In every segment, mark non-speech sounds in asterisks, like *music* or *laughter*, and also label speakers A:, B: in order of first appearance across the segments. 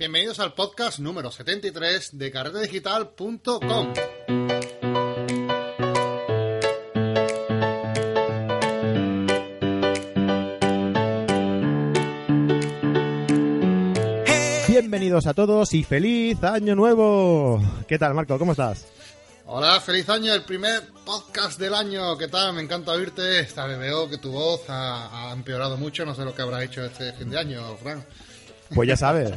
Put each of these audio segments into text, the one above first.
A: Bienvenidos al podcast número 73 de carretedigital.com.
B: Bienvenidos a todos y feliz año nuevo. ¿Qué tal, Marco? ¿Cómo estás?
A: Hola, feliz año, el primer podcast del año. ¿Qué tal? Me encanta oírte. Esta veo que tu voz ha, ha empeorado mucho. No sé lo que habrá hecho este fin de año, Fran.
B: Pues ya sabes,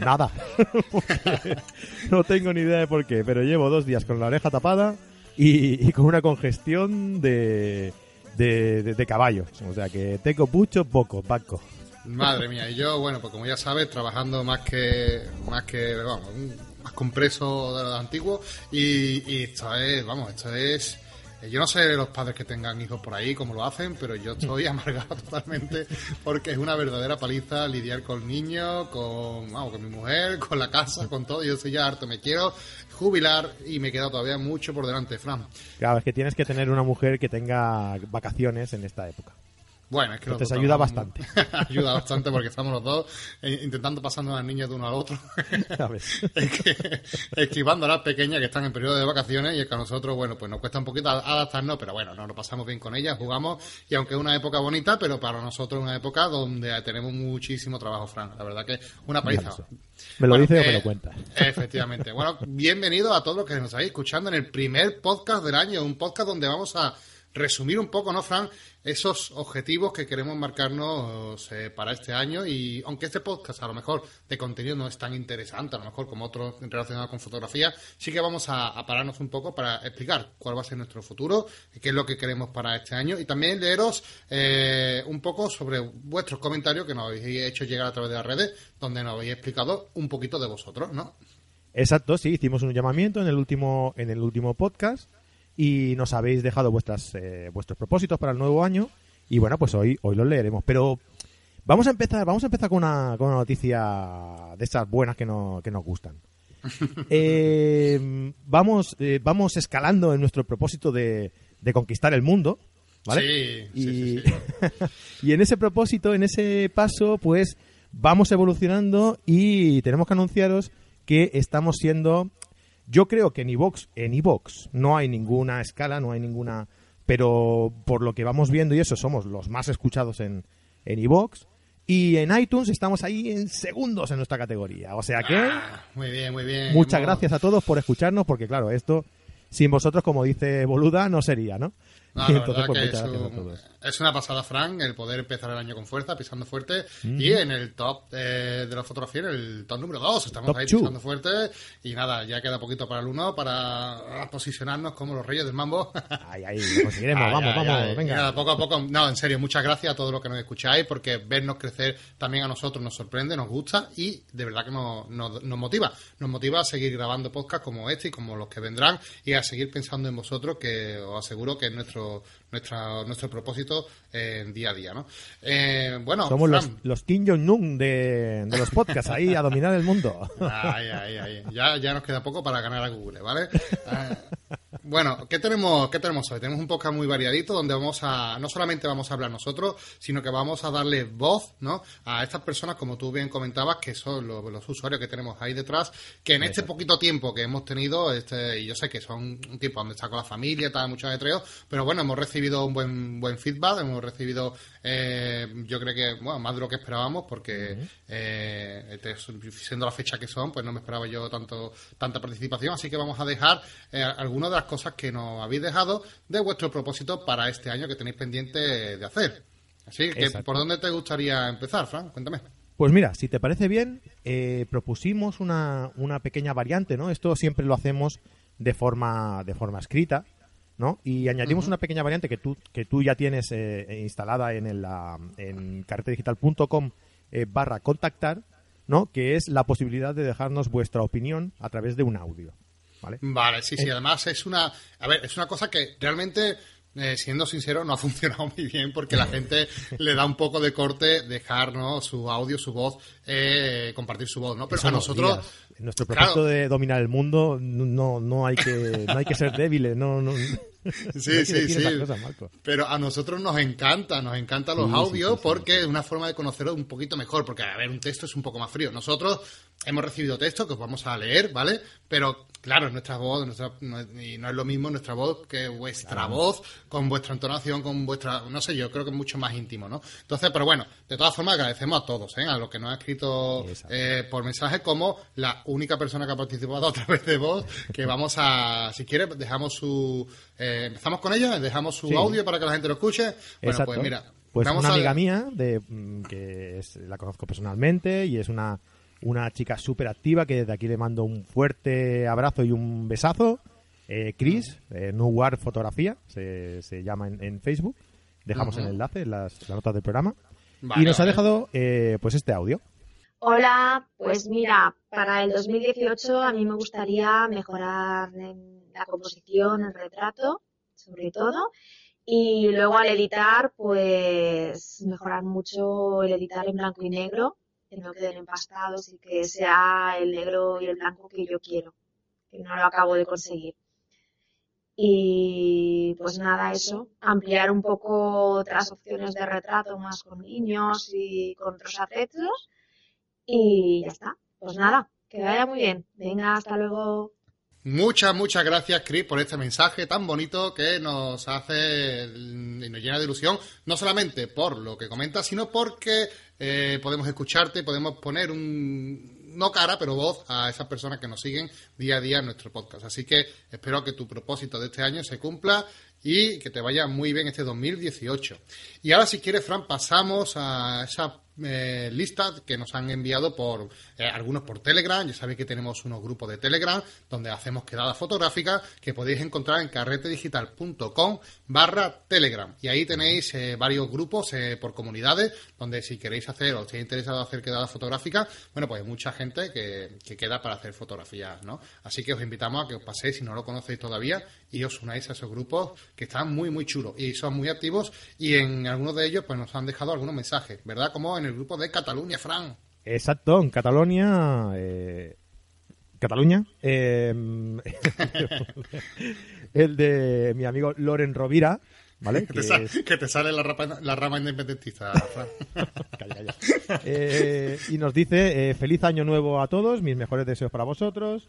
B: nada. *laughs* no tengo ni idea de por qué, pero llevo dos días con la oreja tapada y, y con una congestión de, de, de- de caballo. O sea que tengo mucho poco, Paco.
A: Madre mía, y yo, bueno, pues como ya sabes, trabajando más que, más que, vamos, un- más compreso de lo antiguo y, y esto es, vamos, esto es, yo no sé los padres que tengan hijos por ahí cómo lo hacen, pero yo estoy *laughs* amargado totalmente porque es una verdadera paliza lidiar con niños, con, vamos, con mi mujer, con la casa, con todo, yo estoy ya harto, me quiero jubilar y me queda todavía mucho por delante, Fran.
B: Claro, es que tienes que tener una mujer que tenga vacaciones en esta época.
A: Bueno, es que
B: Entonces ayuda
A: trabajamos- *laughs* ayuda bastante porque estamos los dos eh, intentando pasando a las niñas de uno al otro. *laughs* *laughs* Que, esquivando a las pequeñas que están en periodo de vacaciones y es que a nosotros, bueno, pues nos cuesta un poquito adaptarnos, pero bueno, nos lo pasamos bien con ellas, jugamos y aunque es una época bonita, pero para nosotros es una época donde tenemos muchísimo trabajo, Fran. La verdad que una paliza.
B: ¿Me lo
A: Bueno,
B: dices o
A: eh,
B: me lo cuentas?
A: Efectivamente. Bueno, bienvenido a todos los que nos estáis escuchando en el primer podcast del año, un podcast donde vamos a resumir un poco, ¿no, Fran? Esos objetivos que queremos marcarnos eh, para este año y aunque este podcast a lo mejor de contenido no es tan interesante, a lo mejor como otros relacionados con fotografía, sí que vamos a, pararnos un poco para explicar cuál va a ser nuestro futuro, qué es lo que queremos para este año y también leeros eh, un poco sobre vuestros comentarios que nos habéis hecho llegar a través de las redes, donde nos habéis explicado un poquito de vosotros, ¿no?
B: Exacto, sí, hicimos un llamamiento en el último, en el último podcast y nos habéis dejado vuestras, eh, vuestros propósitos para el nuevo año y bueno, pues hoy, hoy los leeremos. Pero vamos a empezar, vamos a empezar con una, con una noticia de esas buenas que, no, que nos gustan. *laughs* Eh, vamos, eh, vamos escalando en nuestro propósito de, de conquistar el mundo, ¿vale?
A: Sí,
B: y,
A: sí, sí. *laughs*
B: y en ese propósito, en ese paso, pues vamos evolucionando y tenemos que anunciaros que estamos siendo, yo creo que en iVox, en iVox no hay ninguna escala, no hay ninguna, pero por lo que vamos viendo y eso somos los más escuchados en en iVox y en iTunes estamos ahí en segundos en nuestra categoría, o sea que
A: Ah, muy bien, muy bien.
B: muchas gracias a todos por escucharnos porque claro esto sin vosotros como dice Boluda no sería, ¿no?
A: No, la
B: entonces, pues,
A: que es, un- es una pasada, Frank, el poder empezar el año con fuerza, pisando fuerte. Y en el top eh, de la fotografía, en el top número 2, estamos
B: Top
A: ahí
B: two.
A: pisando fuerte. Y nada, ya queda poquito para el 1 para posicionarnos como los reyes del mambo. *laughs*
B: Ay, ahí, lo conseguiremos,
A: Ay,
B: vamos,
A: ay,
B: vamos,
A: ay.
B: Venga.
A: nada, poco a poco, no, en serio, muchas gracias a todos los que nos escucháis, porque vernos crecer también a nosotros nos sorprende, nos gusta y de verdad que nos, nos, nos motiva. Nos motiva a seguir grabando podcasts como este y como los que vendrán y a seguir pensando en vosotros, que os aseguro que es nuestro, nuestra, nuestro propósito eh, día a día, ¿no? Eh, bueno,
B: Somos los,
A: Fran,
B: los Kim Jong-un de, de los podcasts, ahí a dominar el mundo. *laughs*
A: Ay, ay, ay. Ya, ya nos queda poco para ganar a Google, ¿vale? *laughs* Bueno, ¿qué tenemos, ¿qué tenemos hoy? Tenemos un podcast muy variadito donde vamos a, no solamente vamos a hablar nosotros, sino que vamos a darle voz, ¿no? A estas personas, como tú bien comentabas, que son los, los usuarios que tenemos ahí detrás, que en este poquito tiempo que hemos tenido, este, y yo sé que son un tiempo donde está con la familia, está mucho ajetreo, pero bueno, hemos recibido un buen, buen feedback, hemos recibido, eh, yo creo que, bueno, más de lo que esperábamos, porque eh, este, siendo la fecha que son, pues no me esperaba yo tanto tanta participación, así que vamos a dejar eh, algunas de las cosas que nos habéis dejado de vuestro propósito para este año que tenéis pendiente de hacer. Así que,
B: Exacto.
A: ¿por dónde te gustaría empezar, Fran? Cuéntame.
B: Pues mira, si te parece bien, eh, propusimos una, una pequeña variante, ¿no? Esto siempre lo hacemos de forma, de forma escrita, ¿no? Y añadimos una pequeña variante que tú, que tú ya tienes eh, instalada en, el, en carretedigital.com eh, barra contactar, ¿no? Que es la posibilidad de dejarnos vuestra opinión a través de un audio, ¿vale?
A: Vale, sí, sí. Además es una, a ver, es una cosa que realmente, eh, siendo sincero, no ha *laughs* funcionado muy bien porque la gente le da un poco de corte dejar, ¿no? Su audio, su voz, eh, compartir su voz, ¿no? Pero
B: Eso
A: a
B: no
A: nosotros,
B: nuestro propósito
A: claro.
B: de dominar el mundo no, no hay que no hay que ser débiles, no, no
A: Sí, *laughs* sí, sí. Pero a nosotros nos encanta, nos encantan los audios porque es una forma de conocerlo un poquito mejor, porque a ver, un texto es un poco más frío. Nosotros hemos recibido textos que os vamos a leer, ¿vale? Pero claro, nuestra voz, nuestra, no, y no es lo mismo nuestra voz que vuestra voz, con vuestra entonación, con vuestra, no sé, yo creo que es mucho más íntimo, ¿no? Entonces, pero bueno, de todas formas agradecemos a todos, ¿eh? A los que nos han escrito eh, por mensaje como la única persona que ha participado *laughs* a través de voz, que vamos a, si quiere, dejamos su, eh, empezamos con ella, dejamos su audio para que la gente lo escuche. Bueno, pues mira.
B: Pues una amiga mía, de, mm, que la conozco personalmente y es una una chica súper activa que desde aquí le mando un fuerte abrazo y un besazo. Eh, Chris, eh, New War Fotografía, se, llama en, Facebook. Dejamos el enlace en las, notas del programa. y nos ha dejado eh, pues este audio.
C: Hola, pues mira, para el 2018 a mí me gustaría mejorar en la composición, el retrato, sobre todo, y luego al editar, pues mejorar mucho el editar en blanco y negro, que no queden empastados y que sea el negro y el blanco que yo quiero, que no lo acabo de conseguir. Y pues nada, eso, ampliar un poco otras opciones de retrato más con niños y con otros afectos. Y ya está. Pues nada, que vaya muy bien. Venga, hasta luego.
A: Muchas, muchas gracias, Chris, por este mensaje tan bonito que nos hace y nos llena de ilusión, no solamente por lo que comentas, sino porque eh, podemos escucharte, podemos poner un, no cara, pero voz a esas personas que nos siguen día a día en nuestro podcast. Así que espero que tu propósito de este año se cumpla y que te vaya muy bien este 2018. Y ahora, si quieres, Fran, pasamos a esa eh, listas que nos han enviado por eh, algunos por Telegram. Ya sabéis que tenemos unos grupos de Telegram donde hacemos quedadas fotográficas que podéis encontrar en carretedigital.com barra Telegram. Y ahí tenéis eh, varios grupos por comunidades donde si queréis hacer o estáis interesado hacer quedadas fotográficas, bueno, pues hay mucha gente que, que queda para hacer fotografías, ¿no? Así que os invitamos a que os paséis si no lo conocéis todavía y os unáis a esos grupos que están muy, muy chulos y son muy activos y en algunos de ellos pues nos han dejado algunos mensajes, ¿verdad? Como en el grupo de Cataluña, Fran.
B: Exacto, en Cataluña... Eh... Cataluña. Eh... *laughs* el de mi amigo Loren Rovira, ¿vale?
A: Que, te, sale la, rama, independentista, Fran. *laughs*
B: Eh, y nos dice, eh, feliz año nuevo a todos, mis mejores deseos para vosotros.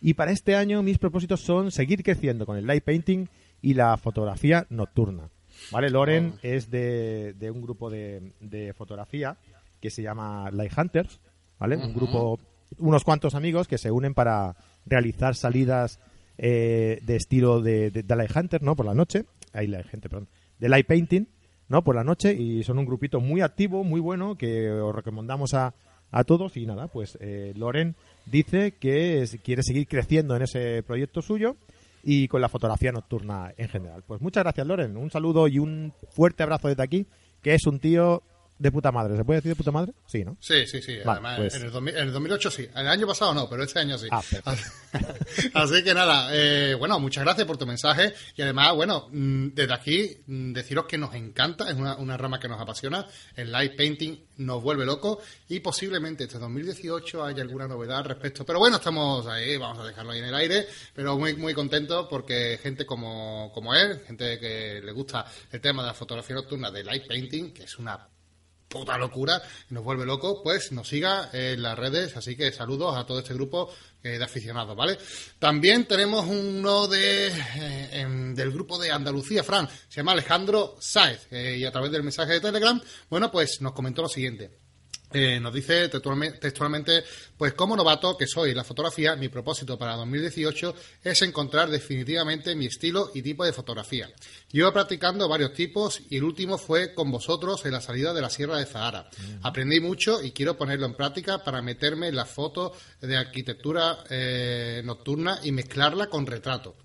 B: Y para este año mis propósitos son seguir creciendo con el light painting y la fotografía nocturna. ¿Vale? Loren oh. es de, un grupo de, fotografía que se llama Light Hunters, ¿vale? Un grupo, unos cuantos amigos que se unen para realizar salidas eh, de estilo de, de, Light Hunter, ¿no? Por la noche. Ahí Light Hunter, perdón. De Light Painting, ¿no? Por la noche y son un grupito muy activo, muy bueno, que os recomendamos a, a todos. Y nada, pues eh, Loren dice que quiere seguir creciendo en ese proyecto suyo y con la fotografía nocturna en general. Pues muchas gracias, Loren. Un saludo y un fuerte abrazo desde aquí, que es un tío de puta madre. ¿Se puede decir de puta madre? Sí, ¿no?
A: Sí, sí, sí. Además, pues en, el en, el 2008 sí. En el año pasado no, pero este año sí. Ah, *laughs* Así que nada, eh, bueno, muchas gracias por tu mensaje. Y además, bueno, mm, desde aquí, mm, deciros que nos encanta, es una, una rama que nos apasiona. El light painting nos vuelve loco. Y posiblemente este 2018 haya alguna novedad al respecto. Pero bueno, estamos ahí, vamos a dejarlo ahí en el aire. Pero muy, muy contento porque gente como, como él, gente que le gusta el tema de la fotografía nocturna de light painting, que es una puta locura nos vuelve loco, pues nos siga en las redes. Así que saludos a todo este grupo eh, de aficionados, ¿vale? También tenemos uno de eh, em, del grupo de Andalucía, Fran, se llama Alejandro Sáez, eh, y a través del mensaje de Telegram, bueno, pues nos comentó lo siguiente. Eh, nos dice textualmente, pues como novato que soy en la fotografía, mi propósito para 2018 es encontrar definitivamente mi estilo y tipo de fotografía. Llevo practicando varios tipos y el último fue con vosotros en la salida de la Sierra de Zahara. Aprendí mucho y quiero ponerlo en práctica para meterme en la foto de arquitectura eh, nocturna y mezclarla con retrato.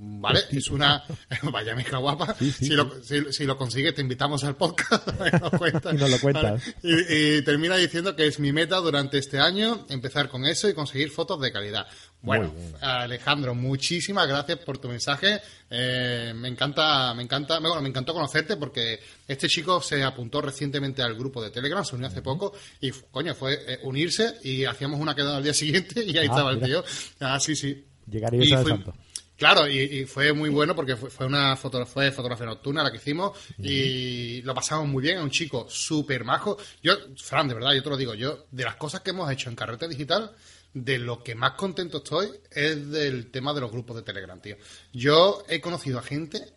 A: ¿Vale? Es una. *laughs* Vaya mezcla guapa. si, lo, si, lo, consigues, te invitamos al podcast. *laughs* *laughs*
B: y nos lo cuentas.
A: Y, termina diciendo que es mi meta durante este año empezar con eso y conseguir fotos de calidad. Bueno, Alejandro, muchísimas gracias por tu mensaje. Eh, me encanta, me encanta, bueno, me encantó conocerte porque este chico se apuntó recientemente al grupo de Telegram, se unió hace poco y, coño, fue eh, unirse y hacíamos una quedada al día siguiente y ahí ah, estaba el tío. Ah, sí, sí.
B: Llegaría a santo
A: Claro, y, fue muy bueno porque fue, una foto, fue fotografía nocturna la que hicimos y lo pasamos muy bien. Es un chico súper majo. Yo, Fran, de verdad, yo te lo digo, yo, de las cosas que hemos hecho en Carrete Digital, de lo que más contento estoy es del tema de los grupos de Telegram, tío. Yo he conocido a gente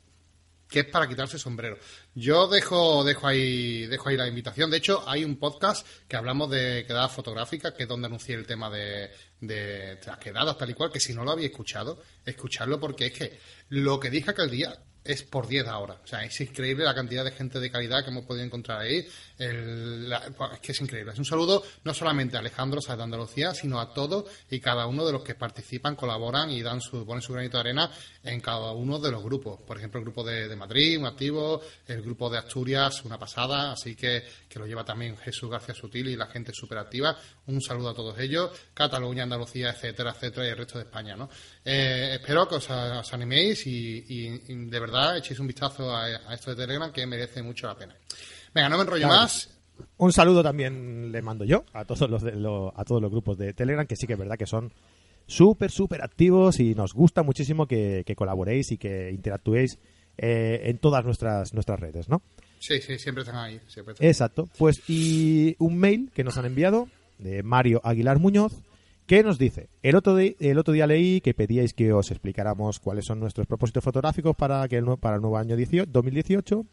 A: que es para quitarse sombrero. Yo dejo, dejo ahí, dejo ahí la invitación. De hecho, hay un podcast que hablamos de quedadas fotográficas, que es donde anuncié el tema de, de las quedadas, tal y cual, que si no lo había escuchado, escucharlo porque es que lo que dije aquel día es por 10 ahora. O sea, es increíble la cantidad de gente de calidad que hemos podido encontrar ahí. es que es increíble. Es un saludo no solamente a Alejandro de Andalucía, sino a todos y cada uno de los que participan, colaboran y dan su, ponen su granito de arena en cada uno de los grupos. Por ejemplo, el grupo de, Madrid, un activo, el grupo de Asturias, una pasada, así que, que lo lleva también Jesús García Sutil y la gente súper activa. Un saludo a todos ellos, Cataluña, Andalucía, etcétera, etcétera, y el resto de España, ¿no? Eh, espero que os, animéis y, de verdad echéis un vistazo a, esto de Telegram que merece mucho la pena. Venga, no me enrollo más.
B: Un saludo también le mando yo a todos los, a todos los grupos de Telegram, que sí que es verdad que son súper, súper activos y nos gusta muchísimo que, colaboréis y que interactuéis eh, en todas nuestras, nuestras redes, ¿no?
A: Sí, sí, siempre están ahí.
B: Exacto. Pues y un mail que nos han enviado de Mario Aguilar Muñoz, que nos dice, el otro, el otro día leí que pedíais que os explicáramos cuáles son nuestros propósitos fotográficos para, que el, para el nuevo año 2018.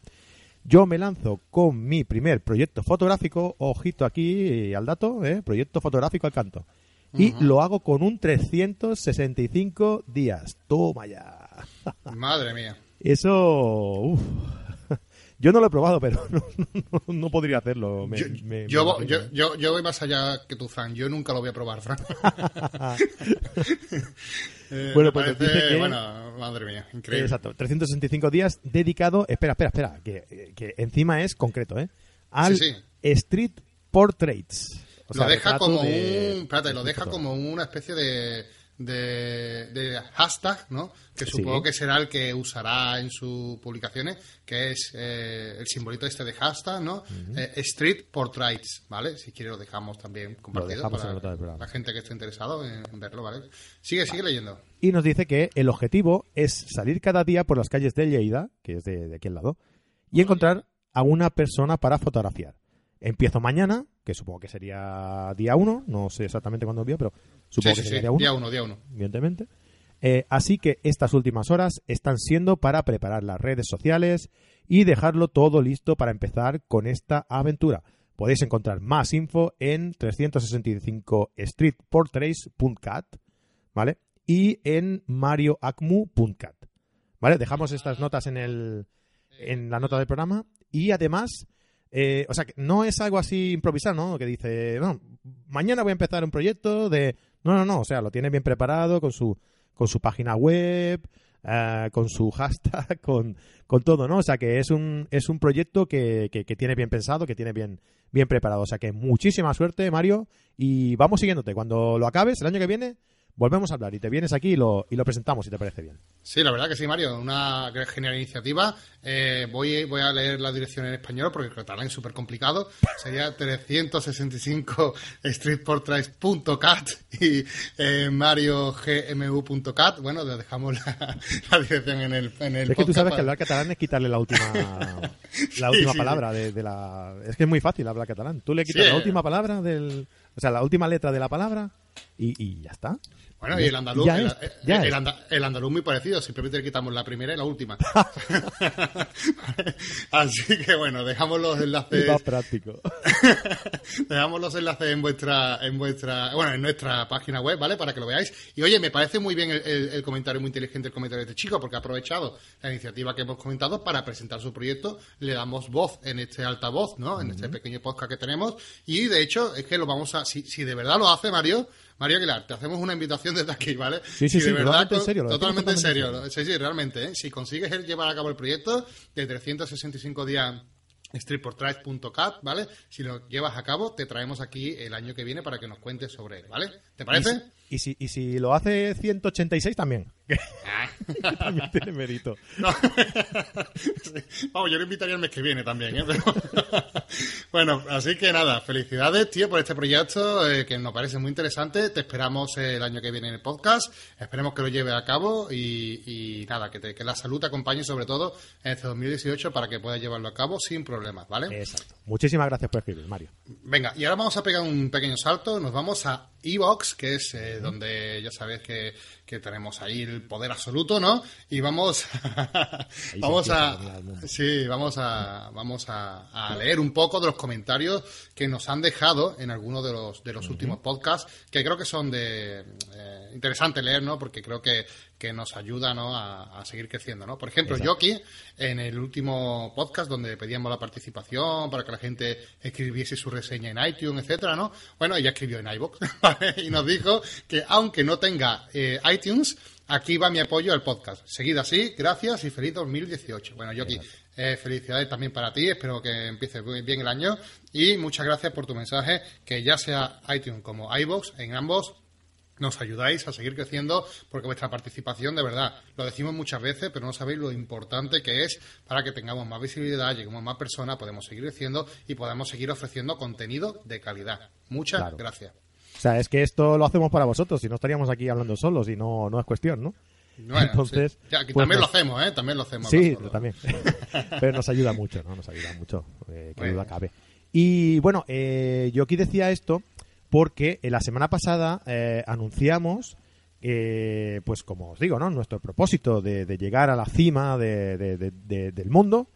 B: Yo me lanzo con mi primer proyecto fotográfico, ojito aquí al dato, ¿eh? proyecto fotográfico al canto. Y lo hago con un 365 días. Toma ya.
A: Madre mía.
B: Eso... Yo no lo he probado, pero *laughs* no, podría hacerlo.
A: yo, yo, yo, voy más allá que tú, Fran. Yo nunca lo voy a probar, Fran. *laughs* Eh, bueno, pues bueno, madre mía, increíble.
B: Exacto, 365 días dedicado, espera, espera, espera, que, que encima es concreto, ¿eh? Al Street Portraits.
A: lo deja como un, espérate, lo deja como una especie de de, hashtag, ¿no? Que supongo que será el que usará en sus publicaciones, que es eh, el simbolito este de hashtag, ¿no? Eh, Street Portraits, ¿vale? Si quiere lo dejamos también compartido para la gente que esté interesado en verlo, ¿vale? Sigue, sigue leyendo.
B: Y nos dice que el objetivo es salir cada día por las calles de Lleida, que es de, de aquí al lado, y encontrar a una persona para fotografiar. Empiezo mañana, que supongo que sería día 1, no sé exactamente cuándo envío, pero supongo que sería
A: día 1. Día 1,
B: Evidentemente. Eh, así que estas últimas horas están siendo para preparar las redes sociales y dejarlo todo listo para empezar con esta aventura. Podéis encontrar más info en 365streetportraits.cat, ¿vale? Y en marioacmu.cat, ¿vale? Dejamos estas notas en, el, en la nota del programa y además eh, o sea, que no es algo así improvisado, ¿no? Que dice, no, mañana voy a empezar un proyecto de... No, no, no, o sea, lo tiene bien preparado con su, con su página web, eh, con su *laughs* hashtag, con, con todo, ¿no? O sea, que es un, es un proyecto que, que, que, tiene bien pensado, que tiene bien, bien preparado. O sea, que muchísima suerte, Mario, y vamos siguiéndote. Cuando lo acabes, el año que viene, volvemos a hablar y te vienes aquí y lo, y lo presentamos, si te parece bien.
A: Sí, la verdad que sí, Mario. Una genial iniciativa. Eh, voy, voy a leer la dirección en español porque el catalán es súper complicado. Sería 365 streetportraits.cat y eh, mariogmu.cat. Bueno, le dejamos la, dirección en el, en el
B: Es que tú sabes que hablar catalán es quitarle la última, *laughs* la última palabra de, la... Es que es muy fácil hablar catalán. Tú le quitas la última palabra del... O sea, la última letra de la palabra y, y ya está.
A: Bueno, y el andaluz, el, andaluz muy parecido, simplemente le quitamos la primera y la última. *laughs* *laughs* Así que bueno, dejamos los enlaces.
B: Más práctico. *laughs*
A: dejamos los enlaces en vuestra, en vuestra, bueno, en nuestra página web, ¿vale? Para que lo veáis. Y oye, me parece muy bien el, comentario, muy inteligente el comentario de este chico, porque ha aprovechado la iniciativa que hemos comentado para presentar su proyecto. Le damos voz en este altavoz, ¿no? En este pequeño podcast que tenemos. Y de hecho, es que lo vamos a, si, si de verdad lo hace Mario, Mario Aguilar, te hacemos una invitación desde aquí, ¿vale?
B: Sí, sí, sí, totalmente en serio.
A: Totalmente en serio. Sí, sí, realmente. ¿eh? Si consigues llevar a cabo el proyecto de 365 días streetportraits.cat, ¿vale? Si lo llevas a cabo, te traemos aquí el año que viene para que nos cuentes sobre él, ¿vale? ¿Te parece?
B: Y si, y si, lo hace 186 también. *laughs* también tiene mérito. *laughs*
A: No. Sí. Vamos, yo lo invitaría el mes que viene también, ¿eh? Pero- *laughs* bueno, así que nada, felicidades, tío, por este proyecto eh, que nos parece muy interesante. Te esperamos eh, el año que viene en el podcast. Esperemos que lo lleve a cabo y, y nada, que, te- que la salud te acompañe sobre todo en este 2018 para que puedas llevarlo a cabo sin problemas, ¿vale?
B: Exacto. Muchísimas gracias por escribir, Mario.
A: Venga, y ahora vamos a pegar un pequeño salto, nos vamos a Evox, que es eh, donde ya sabes que, que tenemos ahí el poder absoluto, ¿no? Y vamos, *laughs* vamos a, sí, vamos a, vamos a, a leer un poco de los comentarios que nos han dejado en algunos de los de los últimos podcasts, que creo que son de eh, interesante leer, ¿no? Porque creo que, que nos ayuda, ¿no? A, a seguir creciendo, ¿no? Por ejemplo,
B: Exacto.
A: Yoki, en el último podcast donde pedíamos la participación para que la gente escribiese su reseña en iTunes, etcétera, ¿no? Bueno, ella escribió en *laughs* ¿vale? y nos dijo que aunque no tenga eh, iTunes, aquí va mi apoyo al podcast. Seguida así, gracias y feliz 2018. Bueno, Yoki, eh, felicidades también para ti, espero que empiece muy bien el año y muchas gracias por tu mensaje, que ya sea iTunes como iVoox, en ambos nos ayudáis a seguir creciendo porque vuestra participación, de verdad, lo decimos muchas veces, pero no sabéis lo importante que es para que tengamos más visibilidad, lleguemos a más personas, podemos seguir creciendo y podamos seguir ofreciendo contenido de calidad. Muchas
B: Claro.
A: gracias.
B: O sea, es que esto lo hacemos para vosotros, si no estaríamos aquí hablando solos y no, no es cuestión, ¿no?
A: Bueno,
B: Entonces,
A: sí. Ya, que
B: pues
A: también
B: nos-
A: lo hacemos, ¿eh? También lo hacemos.
B: Sí, también. *laughs* Pero nos ayuda mucho, ¿no? Nos ayuda mucho, eh, que
A: Bueno.
B: duda cabe. Y bueno, eh, yo aquí decía esto porque en la semana pasada eh, anunciamos, eh, pues como os digo, ¿no? Nuestro propósito de, de llegar a la cima de- de- de- de- del mundo,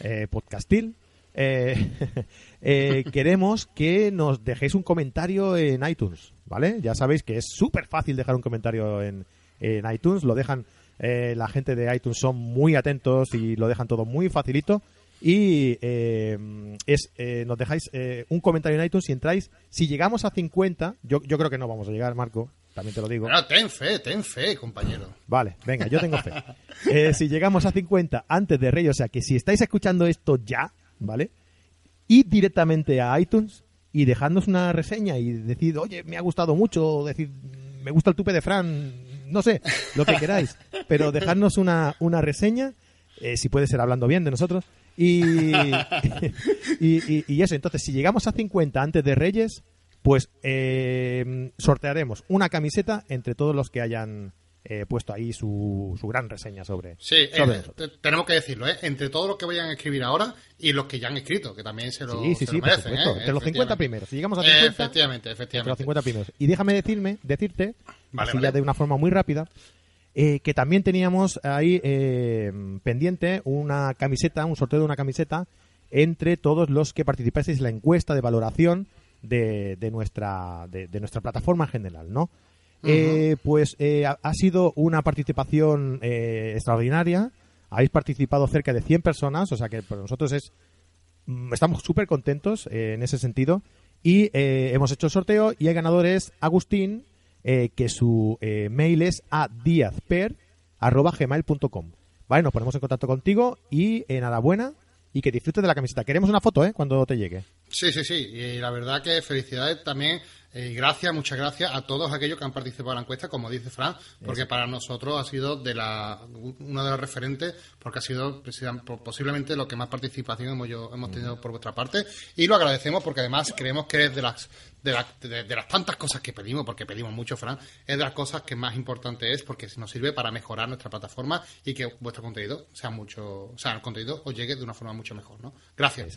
B: eh, podcastil. Eh, *laughs* eh, queremos que nos dejéis un comentario en iTunes, ¿vale? Ya sabéis que es súper fácil dejar un comentario en, en iTunes, lo dejan, eh, la gente de iTunes son muy atentos y lo dejan todo muy facilito. Y eh, es, nos dejáis un comentario en iTunes si entráis. Si llegamos a 50, yo, yo creo que no vamos a llegar, Marco, también te lo digo.
A: Ten fe, ten fe, compañero.
B: Vale, venga, yo tengo fe. Eh, si llegamos a 50 antes de Rey, o sea que si estáis escuchando esto ya, ¿vale? Id directamente a iTunes y dejadnos una reseña y decid, oye, me ha gustado mucho, o decid, me gusta el tupe de Fran, no sé, lo que queráis, pero dejadnos una, una reseña, eh, si puede ser hablando bien de nosotros, y, *laughs* y, y- y eso, entonces si llegamos a 50 antes de Reyes, pues eh, sortearemos una camiseta entre todos los que hayan eh, puesto ahí su, su gran reseña sobre,
A: Sí,
B: sobre
A: eh, tenemos que decirlo, ¿eh? Entre todos los que vayan a escribir ahora y los que ya han escrito, que también se lo,
B: Sí, sí,
A: se
B: sí,
A: lo
B: por
A: merecen,
B: supuesto.
A: ¿eh?
B: Entre los 50
A: Efectivamente.
B: primeros. Si llegamos a 50,
A: Efectivamente,
B: entre los
A: efectivamente.
B: 50 primeros. Y déjame decirme, decirte,
A: Vale,
B: así
A: vale.
B: ya de una forma muy rápida, eh, que también teníamos ahí eh, pendiente una camiseta, un sorteo de una camiseta entre todos los que participaseis en la encuesta de valoración de, de nuestra de, de nuestra plataforma en general, ¿no? Eh, pues eh, ha, ha sido una participación eh, extraordinaria. Habéis participado cerca de 100 personas, o sea que para nosotros es mm, estamos súper contentos eh, en ese sentido. Y eh, hemos hecho el sorteo y el ganador es Agustín, eh, que su eh, mail es a diazper.gmail.com. Vale, nos ponemos en contacto contigo y enhorabuena y que disfrutes de la camiseta. Queremos una foto, ¿eh? Cuando te llegue.
A: Sí, sí, sí. Y la verdad que felicidades también eh, y gracias, muchas gracias a todos aquellos que han participado en la encuesta, como dice Fran, porque para nosotros ha sido de la uno de los referentes, porque ha sido posiblemente lo que más participación hemos, yo- hemos tenido por vuestra parte. Y lo agradecemos porque además creemos que es de las de, la- de- de las tantas cosas que pedimos, porque pedimos mucho, Fran, es de las cosas que más importante es porque nos sirve para mejorar nuestra plataforma y que vuestro contenido sea mucho, o sea, el contenido os llegue de una forma mucho mejor, ¿no? Gracias.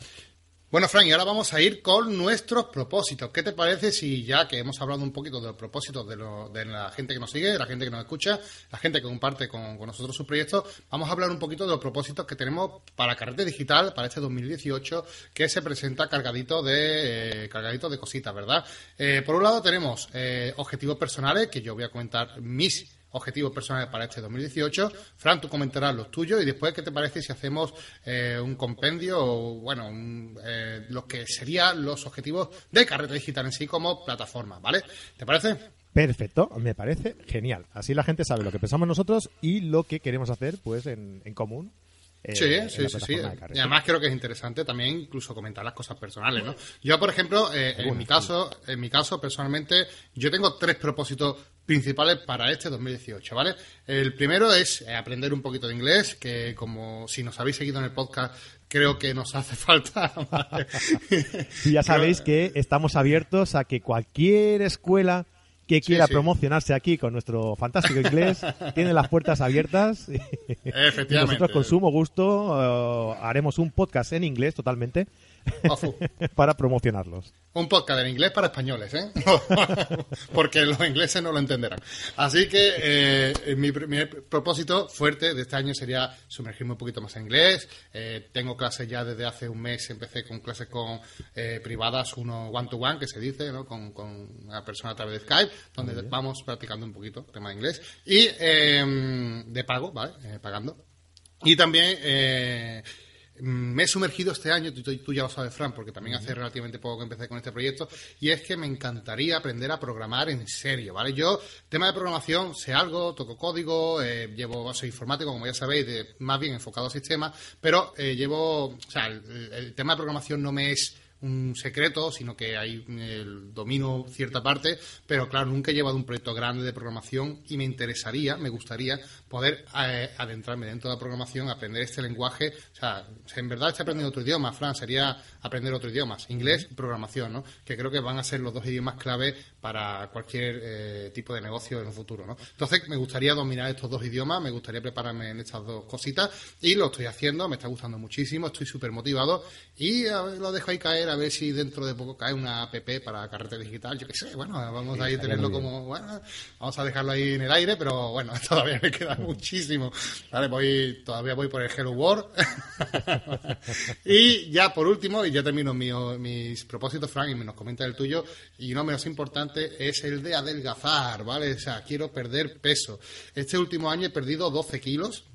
A: Bueno, Frank, y ahora vamos a ir con nuestros propósitos. ¿Qué te parece si ya que hemos hablado un poquito de los propósitos de, de la gente que nos sigue, la gente que nos escucha, la gente que comparte con, con nosotros sus proyectos, vamos a hablar un poquito de los propósitos que tenemos para Carrete Digital para este 2018, que se presenta cargadito de, eh, cargadito de cositas, ¿verdad? Eh, por un lado tenemos eh, objetivos personales, que yo voy a comentar mis objetivos personales para este 2018. Fran, tú comentarás los tuyos y después, ¿qué te parece si hacemos eh, un compendio o, bueno, un, eh, lo que serían los objetivos de Carrete Digital en sí como plataforma, ¿vale? ¿Te parece?
B: Perfecto, me parece genial. Así la gente sabe lo que pensamos nosotros y lo que queremos hacer, pues, en, en común. Eh,
A: Sí,
B: en
A: sí,
B: la
A: sí, sí. Y además creo que es interesante también incluso comentar las cosas personales, ¿no? Yo, por ejemplo, eh, en mi caso, en mi caso, personalmente, yo tengo tres propósitos principales para este 2018, ¿vale? El primero es eh, aprender un poquito de inglés, que como si nos habéis seguido en el podcast, creo que nos *laughs* hace falta. ¿vale?
B: Y *laughs* ya sabéis que estamos abiertos a que cualquier escuela que quiera
A: sí.
B: promocionarse aquí con nuestro fantástico inglés *laughs* tiene las puertas abiertas. *laughs* Y
A: Efectivamente.
B: nosotros con sumo gusto eh, haremos un podcast en inglés totalmente. *laughs* para promocionarlos.
A: Un podcast en inglés para españoles, ¿eh? *laughs* Porque los ingleses no lo entenderán. Así que eh, mi primer propósito fuerte de este año sería sumergirme un poquito más en inglés. Eh, tengo clases ya desde hace un mes, empecé con clases con eh, privadas, uno one-to-one, que se dice, ¿no? Con, con una persona a través de Skype, donde vamos practicando un poquito tema de inglés. Y eh, de pago, ¿vale? Eh, pagando. Y también eh, me he sumergido este año, tú, tú- tú ya lo sabes, Fran, porque también hace relativamente poco que empecé con este proyecto, y es que me encantaría aprender a programar en serio, ¿vale? Yo, tema de programación, sé algo, toco código, eh, llevo, soy informático, como ya sabéis, de- más bien enfocado a sistemas, pero eh, llevo, o sea, el, el tema de programación no me es un secreto, sino que hay el domino cierta parte, pero claro, nunca he llevado un proyecto grande de programación y me interesaría, me gustaría poder eh, adentrarme dentro de la programación, aprender este lenguaje, o sea, en verdad estoy aprendiendo otro idioma, Fran, sería aprender otro idioma, inglés y programación, ¿no? Que creo que van a ser los dos idiomas clave para cualquier eh, tipo de negocio en el futuro, ¿no? Entonces, me gustaría dominar estos dos idiomas, me gustaría prepararme en estas dos cositas y lo estoy haciendo, me está gustando muchísimo, estoy súper motivado y ver, lo dejo ahí caer a ver si dentro de poco cae una app para carrete digital, yo qué sé, bueno, vamos a ir tenerlo como, bueno, vamos a dejarlo ahí en el aire, pero bueno, *laughs* todavía me queda muchísimo. Vale, voy, todavía voy por el Hello World. *laughs* y ya por último, y ya termino mi- mis propósitos, Frank, y me nos comenta el tuyo, y no menos importante, es el de adelgazar, ¿vale? O sea, quiero perder peso. Este último año he perdido 12 kilos.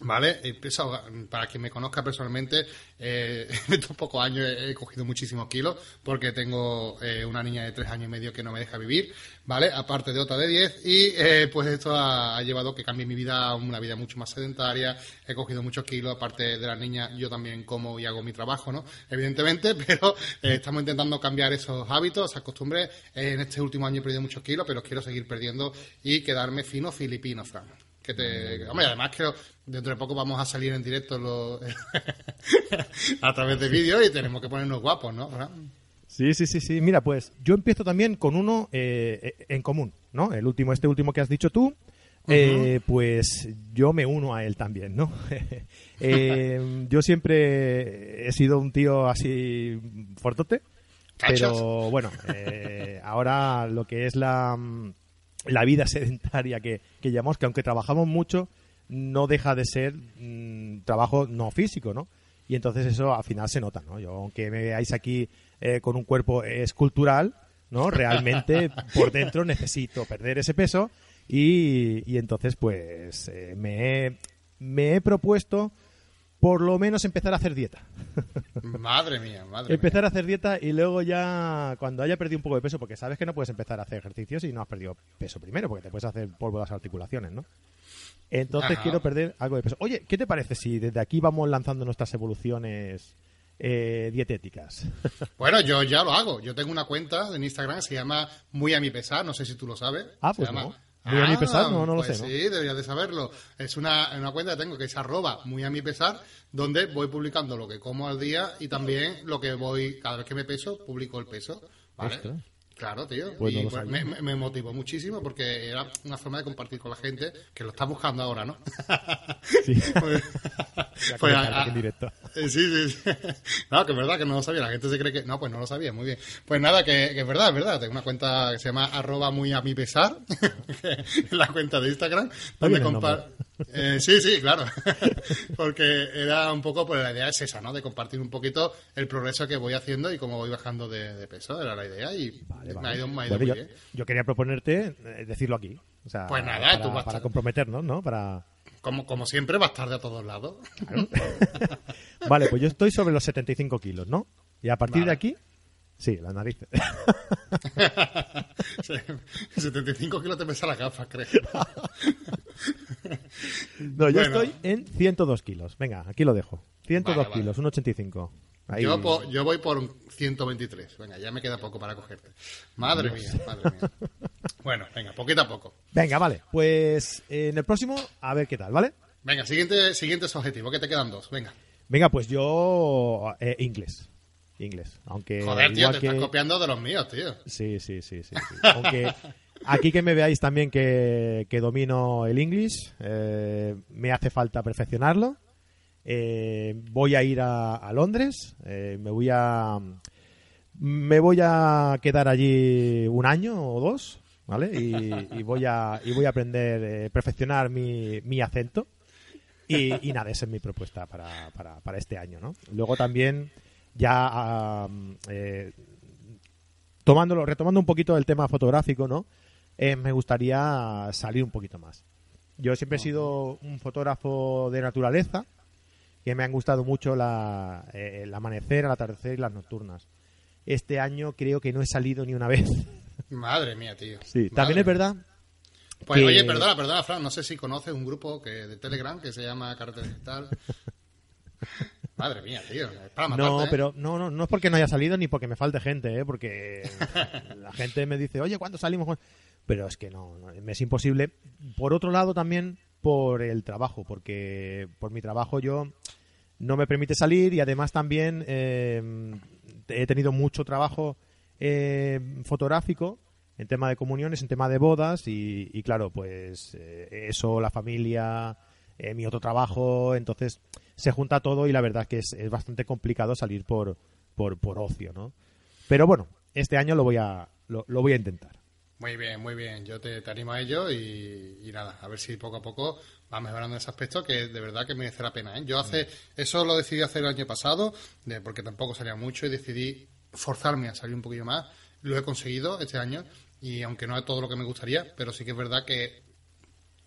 A: Vale, pesado, para quien me conozca personalmente, eh, *laughs* en estos pocos años he, cogido muchísimos kilos porque tengo eh, una niña de tres años y medio que no me deja vivir, ¿vale? Aparte de otra de 10 y eh, pues esto ha, ha llevado que cambie mi vida a una vida mucho más sedentaria, he cogido muchos kilos, aparte de las niñas yo también como y hago mi trabajo, ¿no? Evidentemente, *laughs* pero estamos intentando cambiar esos hábitos, esas costumbres. En este último año he perdido muchos kilos, pero quiero seguir perdiendo y quedarme fino filipino, Fran. Que te, hombre, además creo dentro de poco vamos a salir en directo *laughs* a través de vídeos y tenemos que ponernos guapos, ¿no?
B: Sí, sí, sí, sí. Mira, pues yo empiezo también con uno eh, en común, ¿no? El último, este último que has dicho tú, eh, pues yo me uno a él también, ¿no? *laughs* Eh, *laughs* yo siempre he sido un tío así fortote, pero bueno, eh, ahora lo que es la, mm, la vida *laughs* sedentaria que, que llamamos, que aunque trabajamos mucho, no deja de ser mm, trabajo no físico, ¿no? Y entonces eso al final se nota, ¿no? Yo, aunque me veáis aquí eh, con un cuerpo escultural, ¿no? Realmente *laughs* por dentro necesito perder ese peso y, y entonces pues eh, me, he, me he propuesto por lo menos empezar a hacer dieta. *laughs*
A: Madre mía, madre
B: empezar a hacer dieta y luego ya cuando haya perdido un poco de peso, porque sabes que no puedes empezar a hacer ejercicios si no has perdido peso primero, porque te puedes hacer polvo de las articulaciones, ¿no? Entonces
A: Ajá.
B: quiero perder algo de peso. Oye, ¿qué te parece si desde aquí vamos lanzando nuestras evoluciones eh, dietéticas? *laughs*
A: Bueno, yo ya lo hago. Yo tengo una cuenta en Instagram, se llama Muy a mi pesar, no sé si tú lo sabes.
B: Ah,
A: Se
B: pues
A: llama-
B: no. Muy a mi pesar, no, no lo
A: pues
B: sé, ¿no?
A: Sí, deberías de saberlo. Es una, una cuenta que tengo que es arroba muy a mi pesar, donde voy publicando lo que como al día y también lo que voy, cada vez que me peso, publico el peso. ¿Vale?
B: Ostras.
A: Claro, tío.
B: Pues
A: y pues me, motivó muchísimo porque era una forma de compartir con la gente que lo está buscando ahora, ¿no?
B: Sí. *laughs*
A: Pues- pues, a-
B: en directo.
A: eh, Sí, sí, sí. *laughs* No, que es verdad que no lo sabía. La gente se cree que. No, pues no lo sabía, muy bien. Pues nada, que, que es verdad, es verdad. Tengo una cuenta que se llama arroba muy a mi pesar, *laughs* que es la cuenta de Instagram, donde
B: bien el
A: compar... Eh, sí, sí, claro. *laughs* Porque era un poco, pues la idea es esa, ¿no? De compartir un poquito el progreso que voy haciendo y cómo voy bajando de, de peso. Era la idea y
B: Vale,
A: me
B: vale.
A: ha ido, me ha ido
B: Bueno,
A: muy
B: yo,
A: bien.
B: yo quería proponerte eh, decirlo aquí. O sea,
A: Pues nada,
B: para,
A: tú vas
B: para comprometernos, ¿no? Para...
A: Como, como siempre, vas tarde a todos lados. *laughs*
B: Vale, pues yo estoy sobre los 75 kilos, ¿no? Y a partir
A: Vale.
B: de aquí, sí, la nariz. *laughs* *laughs*
A: 75 kilos te pesa la gafa, creo. *laughs*
B: No, yo
A: Bueno.
B: estoy en 102 kilos. Venga, aquí lo dejo. 102
A: Vale, vale.
B: kilos, un 85. Ahí.
A: Yo, po- yo voy por un 123. Venga, ya me queda poco para cogerte. Madre mía, madre mía. Bueno, venga, poquito a poco.
B: Venga, vale. Pues eh, en el próximo, a ver qué tal, ¿vale?
A: Venga, siguiente, siguientes objetivos, que te quedan dos. Venga.
B: Venga, pues yo. eh, inglés. Inglés. Aunque.
A: Joder, tío, te
B: que-
A: estás copiando de los míos, tío.
B: Sí, sí, sí, sí. sí. *laughs* Aunque aquí que me veáis también que, que domino el inglés, eh, me hace falta perfeccionarlo. Eh, voy a ir a, a Londres, eh, me voy a me voy a quedar allí un año o dos, ¿vale? Y, y voy a y voy a aprender, perfeccionar mi, mi acento. Y, y nada, esa es mi propuesta para, para, para este año, ¿no? Luego también ya eh, tomándolo, retomando un poquito el tema fotográfico, ¿no? Eh, me gustaría salir un poquito más. Yo siempre he sido un fotógrafo de naturaleza, que me han gustado mucho la, eh, el amanecer, el atardecer y las nocturnas. Este año creo que no he salido ni una vez.
A: Madre mía, tío.
B: Sí, también es verdad.
A: Pues
B: que-
A: oye, perdona, perdona, Fran, no sé si conoces un grupo que de Telegram que se llama Carretera Digital. *laughs* Madre mía, tío. Es para matarte,
B: No,
A: ¿eh?
B: pero no, no, no es porque no haya salido ni porque me falte gente, ¿eh? porque *laughs* la gente me dice, oye, ¿cuándo salimos? Pero es que no, no, me es imposible. Por otro lado, también por el trabajo, porque por mi trabajo yo no me permite salir y además también eh, he tenido mucho trabajo eh, fotográfico en tema de comuniones, en tema de bodas y, y claro, pues eh, eso, la familia, eh, mi otro trabajo, entonces se junta todo y la verdad que es, es bastante complicado salir por, por, por ocio, ¿no? Pero bueno, este año lo voy a, lo, lo voy a intentar.
A: Muy bien, muy bien. Yo te, te animo a ello y, y nada, a ver si poco a poco va mejorando ese aspecto que de verdad que merece la pena. ¿eh? Yo hace eso lo decidí hacer el año pasado de- porque tampoco salía mucho y decidí forzarme a salir un poquillo más. Lo he conseguido este año y aunque no es todo lo que me gustaría, pero sí que es verdad que,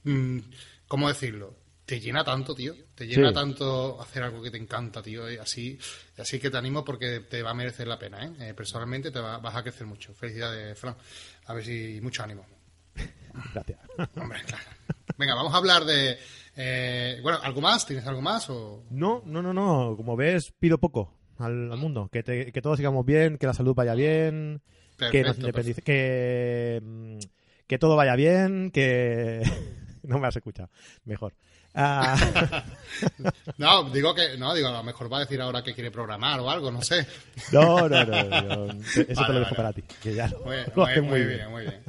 A: mm, ¿cómo decirlo? Te llena tanto, tío. Te llena
B: Sí.
A: tanto hacer algo que te encanta, tío. Y así, así que te animo porque te va a merecer la pena, ¿eh? Eh, personalmente te va- vas a crecer mucho. Felicidades, Fran. A ver si mucho ánimo. *laughs*
B: Gracias.
A: Hombre, claro. Venga, vamos a hablar de. eh, bueno, ¿algo más? ¿Tienes algo más? O...
B: No, no, no, no. Como ves, pido poco al, al mundo. Que, te- que todos sigamos bien, que la salud vaya bien, que nos independice, que, mm, que todo vaya bien, que... *laughs* no me has escuchado. Mejor. Ah,
A: No, digo que. No, digo, a lo mejor va a decir ahora que quiere programar o algo, no sé.
B: no, no, no, no, Eso te lo dejo
A: vale.
B: para ti. Que ya lo, *laughs*
A: Muy,
B: lo
A: muy bien, muy bien.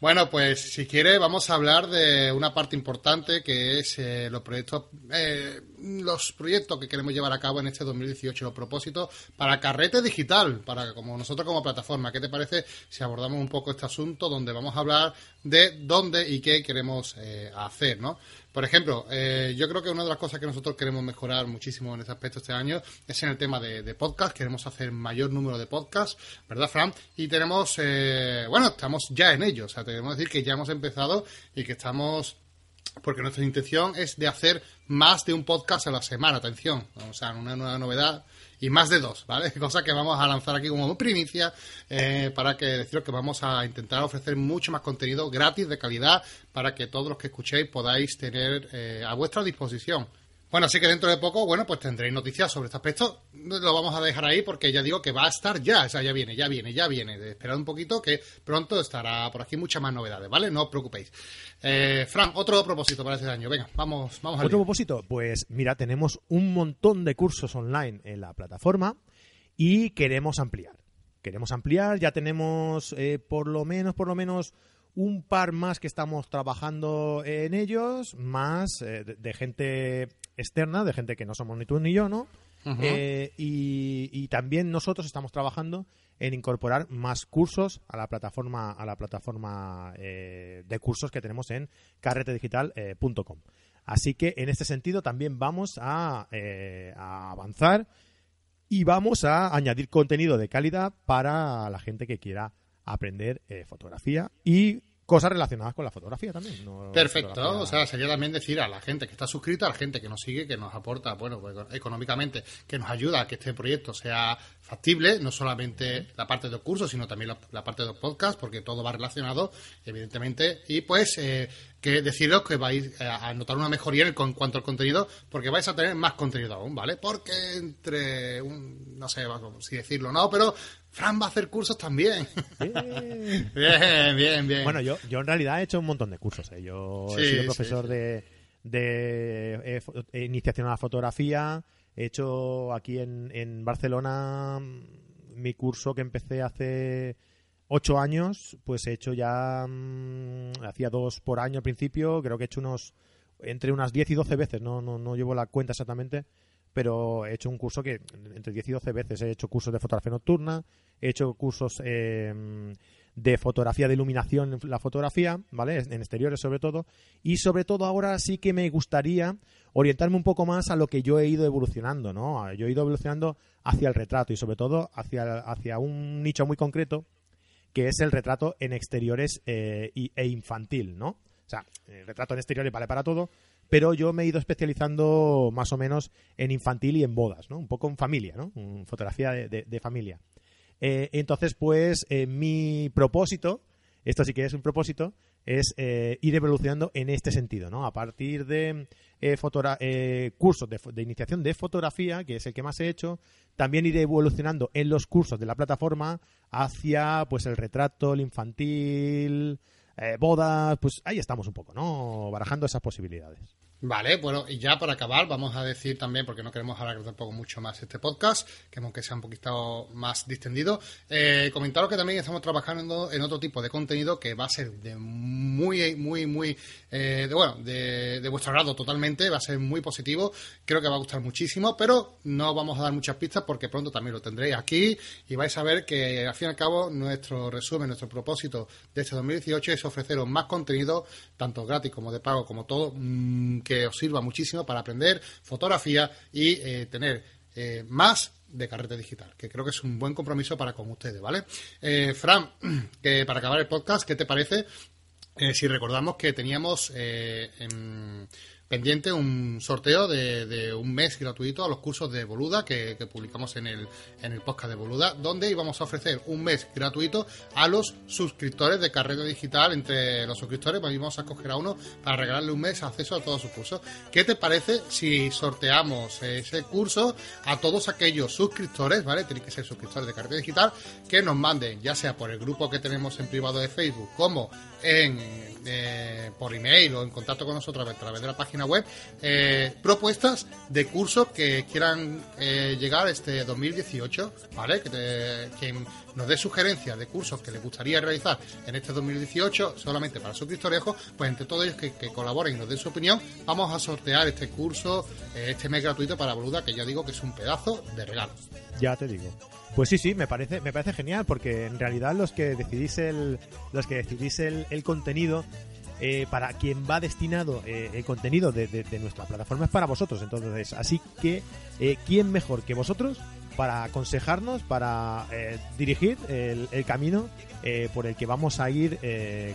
A: Bueno, pues si quiere vamos a hablar de una parte importante que es eh, los proyectos, eh, los proyectos que queremos llevar a cabo en este 2018, los propósitos para Carrete Digital, para como nosotros como plataforma. ¿Qué te parece si abordamos un poco este asunto donde vamos a hablar de dónde y qué queremos eh, hacer, ¿no? Por ejemplo, eh, yo creo que una de las cosas que nosotros queremos mejorar muchísimo en este aspecto este año es en el tema de, de podcast. Queremos hacer mayor número de podcasts, ¿verdad, Fran? Y tenemos, eh, bueno, estamos ya en ello. O sea, tenemos que decir que ya hemos empezado y que estamos porque nuestra intención es de hacer más de un podcast a la semana, atención, o sea, una nueva novedad y más de dos, ¿vale? *laughs* Cosa que vamos a lanzar aquí como primicia eh, para que deciros que vamos a intentar ofrecer mucho más contenido gratis, de calidad, para que todos los que escuchéis podáis tener eh, a vuestra disposición. Bueno, así que dentro de poco, bueno, pues tendréis noticias sobre este aspecto. Lo vamos a dejar ahí porque ya digo que va a estar ya, o sea, ya viene, ya viene, ya viene. Esperad un poquito que pronto estará por aquí muchas más novedades, ¿vale? No os preocupéis. Eh, Fran, otro propósito para este año. Venga, vamos, vamos al
B: Otro propósito, pues mira, tenemos un montón de cursos online en la plataforma y queremos ampliar. Queremos ampliar, ya tenemos eh, por lo menos, por lo menos un par más que estamos trabajando en ellos, más eh, de, de gente externa, de gente que no somos ni tú ni yo, ¿no? Eh, y, y también nosotros estamos trabajando en incorporar más cursos a la plataforma a la plataforma eh, de cursos que tenemos en carretedigital.com. Así que en este sentido también vamos a, a avanzar y vamos a añadir contenido de calidad para la gente que quiera aprender eh, fotografía y cosas relacionadas con la fotografía también.
A: Perfecto, o sea, sería también decir a la gente que está suscrita, a la gente que nos sigue, que nos aporta, bueno, pues, económicamente, que nos ayuda a que este proyecto sea factible, no solamente la parte de los cursos, sino también la, parte de los podcasts, porque todo va relacionado, evidentemente, y pues eh, que deciros que vais a notar una mejoría en, cuanto al contenido, porque vais a tener más contenido aún, ¿vale? Porque entre, un, no sé si decirlo no, pero Fran va a hacer cursos también. *laughs* Bien, bien, bien.
B: Bueno, yo, yo en realidad he hecho un montón de cursos. ¿eh? Yo he sido profesor de, de eh, iniciación a la fotografía. He hecho aquí en, en Barcelona mm, mi curso que empecé hace ocho años, pues he hecho ya, mm, hacía dos por año al principio, creo que he hecho unos, entre unas 10 y 12 veces, no, no, no llevo la cuenta exactamente, pero he hecho un curso que entre 10 y 12 veces he hecho cursos de fotografía nocturna, he hecho cursos em, de fotografía de iluminación en la fotografía, ¿vale? En exteriores sobre todo, y sobre todo ahora sí que me gustaría orientarme un poco más a lo que yo he ido evolucionando, ¿no? Yo he ido evolucionando hacia el retrato y sobre todo hacia, hacia un nicho muy concreto que es el retrato en exteriores eh, e infantil, ¿no? O sea, el retrato en exteriores vale para todo, pero yo me he ido especializando más o menos en infantil y en bodas, ¿no? Un poco en familia, ¿no? fotografía de, familia. Eh, entonces, pues, eh, mi propósito, esto sí que es un propósito, es ir evolucionando en este sentido, ¿no? A partir de cursos de, de, iniciación de fotografía, que es el que más he hecho, también iré evolucionando en los cursos de la plataforma hacia pues el retrato, el infantil, eh, bodas, pues ahí estamos un poco, ¿no? Barajando esas posibilidades.
A: Vale, bueno, y ya para acabar, vamos a decir también, porque no queremos alargar tampoco mucho más este podcast, que sea un poquito más distendido, eh, comentaros que también estamos trabajando en otro tipo de contenido que va a ser de muy, muy, muy, eh, de, bueno, de, de, vuestro agrado totalmente, va a ser muy positivo, creo que va a gustar muchísimo, pero no vamos a dar muchas pistas porque pronto también lo tendréis aquí y vais a ver que al fin y al cabo nuestro resumen, nuestro propósito de este 2018 es ofreceros más contenido, tanto gratis como de pago, como todo, mm, que os sirva muchísimo para aprender fotografía y eh, tener eh, más de carrete digital, que creo que es un buen compromiso para con ustedes, ¿vale? Eh, Fran, *clears throat* que para acabar el podcast, ¿qué te parece si recordamos que teníamos en pendiente un sorteo de, un mes gratuito a los cursos de Boluda que, publicamos en el, en el podcast de Boluda, donde íbamos a ofrecer un mes gratuito a los suscriptores de Carrera Digital. Entre los suscriptores pues íbamos a coger a uno para regalarle un mes acceso a todos sus cursos. ¿Qué te parece si sorteamos ese curso a todos aquellos suscriptores, ¿vale? Tienen que ser suscriptores de Carrera Digital, que nos manden, ya sea por el grupo que tenemos en privado de Facebook, como en, eh, por email o en contacto con nosotros a través de la página web eh, propuestas de cursos que quieran eh, llegar este 2018, ¿vale? Que, quien nos dé sugerencias de cursos que les gustaría realizar en este 2018 solamente para suscriptores, pues entre todos ellos que, colaboren y nos den su opinión, vamos a sortear este curso, este mes gratuito para Boluda, que ya digo que es un pedazo de regalo.
B: Ya te digo. Pues sí, sí, me parece, me parece genial porque en realidad los que decidís el, los que decidís el, contenido eh, para quien va destinado eh, el contenido de, nuestra plataforma es para vosotros. Entonces, así que eh, quién mejor que vosotros para aconsejarnos, para dirigir el, camino por el que vamos a ir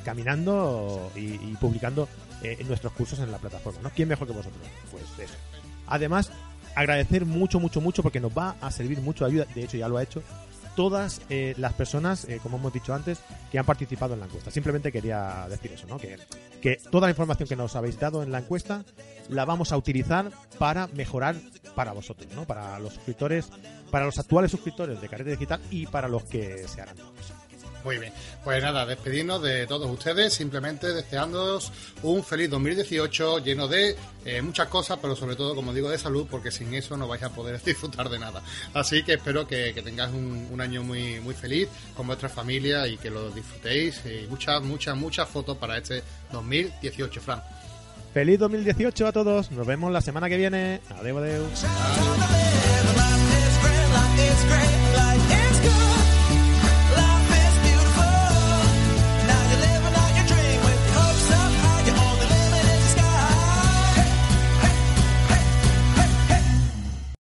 B: caminando y, publicando nuestros cursos en la plataforma. ¿no? ¿Quién mejor que vosotros? Pues eso. Además, agradecer mucho, mucho, mucho porque nos va a servir mucho de ayuda. De hecho, ya lo ha hecho todas eh, las personas, eh, como hemos dicho antes, que han participado en la encuesta. Simplemente quería decir eso, ¿no? Que, que toda la información que nos habéis dado en la encuesta la vamos a utilizar para mejorar para vosotros, ¿no? Para los suscriptores, para los actuales suscriptores de Carrete Digital y para los que se harán.
A: Muy bien, pues nada, despedirnos de todos ustedes, simplemente deseándoos un feliz 2018 lleno de eh, muchas cosas, pero sobre todo, como digo, de salud, porque sin eso no vais a poder *laughs* disfrutar de nada. Así que espero que, tengáis un, año muy, muy feliz con vuestra familia y que lo disfrutéis y muchas, muchas, muchas fotos para este 2018, Fran.
B: Feliz 2018 a todos, nos vemos la semana que viene. Adiós, adiós.